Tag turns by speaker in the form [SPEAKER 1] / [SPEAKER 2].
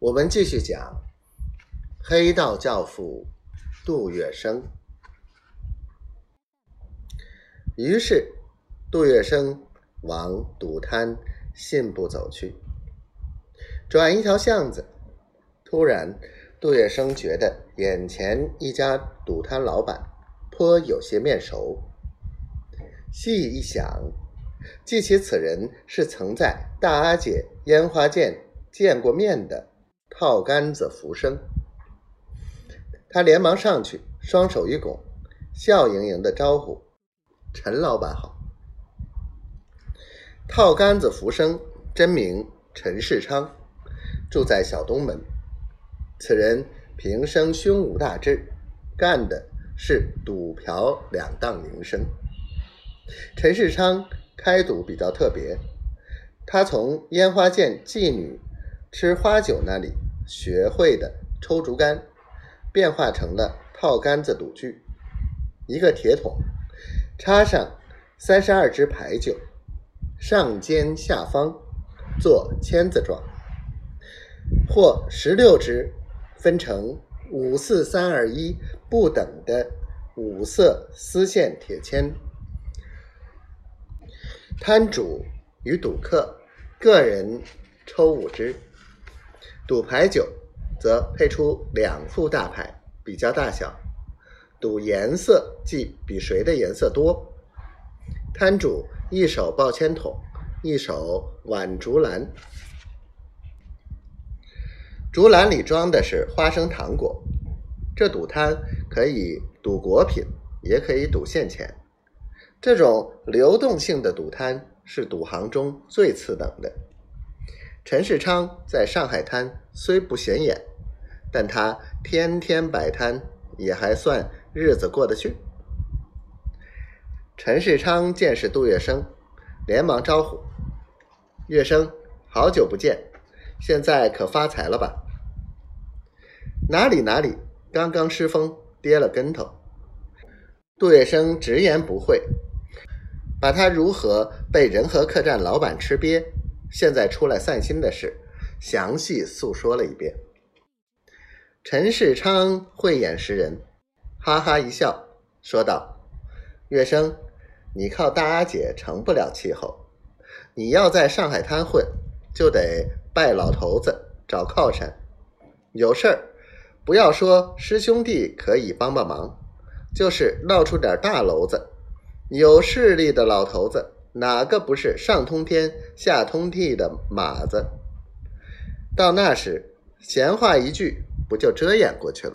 [SPEAKER 1] 我们继续讲黑道教父杜月笙。于是，杜月笙往赌摊信步走去。转一条巷子，突然，杜月笙觉得眼前一家赌摊老板颇有些面熟。细一想，记起此人是曾在大阿姐烟花店见过面的。套杆子浮生，他连忙上去，双手一拱，笑盈盈的招呼：“陈老板好。”套杆子浮生真名陈世昌，住在小东门。此人平生胸无大志，干的是赌嫖两档营生。陈世昌开赌比较特别，他从烟花见妓女吃花酒那里。学会的抽竹竿，变化成了套杆子赌具。一个铁桶，插上三十二支牌九，上尖下方做签子状，或十六支分成五四三二一不等的五色丝线铁签。摊主与赌客个人抽五支。赌牌九，则配出两副大牌，比较大小；赌颜色，即比谁的颜色多。摊主一手抱铅筒，一手挽竹篮，竹篮里装的是花生糖果。这赌摊可以赌果品，也可以赌现钱。这种流动性的赌摊是赌行中最次等的。陈世昌在上海滩虽不显眼，但他天天摆摊，也还算日子过得去。陈世昌见是杜月笙，连忙招呼：“月笙，好久不见，现在可发财了吧？”“哪里哪里，刚刚失风跌了跟头。”杜月笙直言不讳，把他如何被仁和客栈老板吃瘪。现在出来散心的事，详细诉说了一遍。陈世昌慧眼识人，哈哈一笑，说道：“月笙，你靠大阿姐成不了气候，你要在上海滩混，就得拜老头子，找靠山。有事儿，不要说师兄弟可以帮帮忙，就是闹出点大娄子，有势力的老头子。”哪个不是上通天下通地的马子？到那时，闲话一句，不就遮掩过去了？